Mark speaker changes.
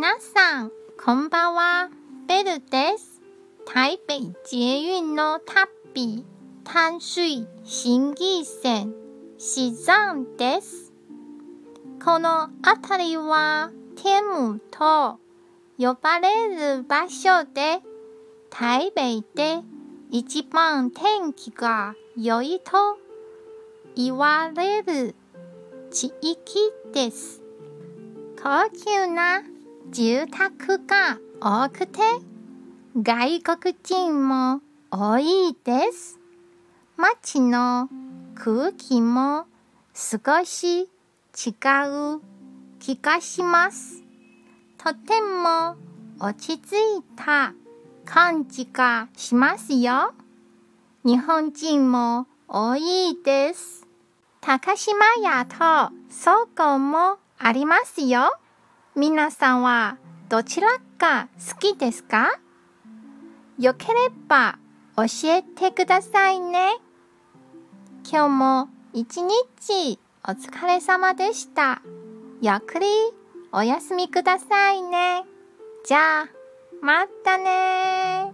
Speaker 1: 皆さん、こんばんは。ベルです。台北捷運の旅、淡水新義線、シザンです。この辺りは、天武と呼ばれる場所で、台北で一番天気が良いと言われる地域です。高級な住宅が多くて外国人も多いです。街の空気も少し違う気がします。とても落ち着いた感じがしますよ。日本人も多いです。高島屋と倉庫もありますよ。皆さんはどちらが好きですか？よければ教えてくださいね。今日も一日お疲れ様でした。ゆっくりお休みくださいね。じゃあ、またね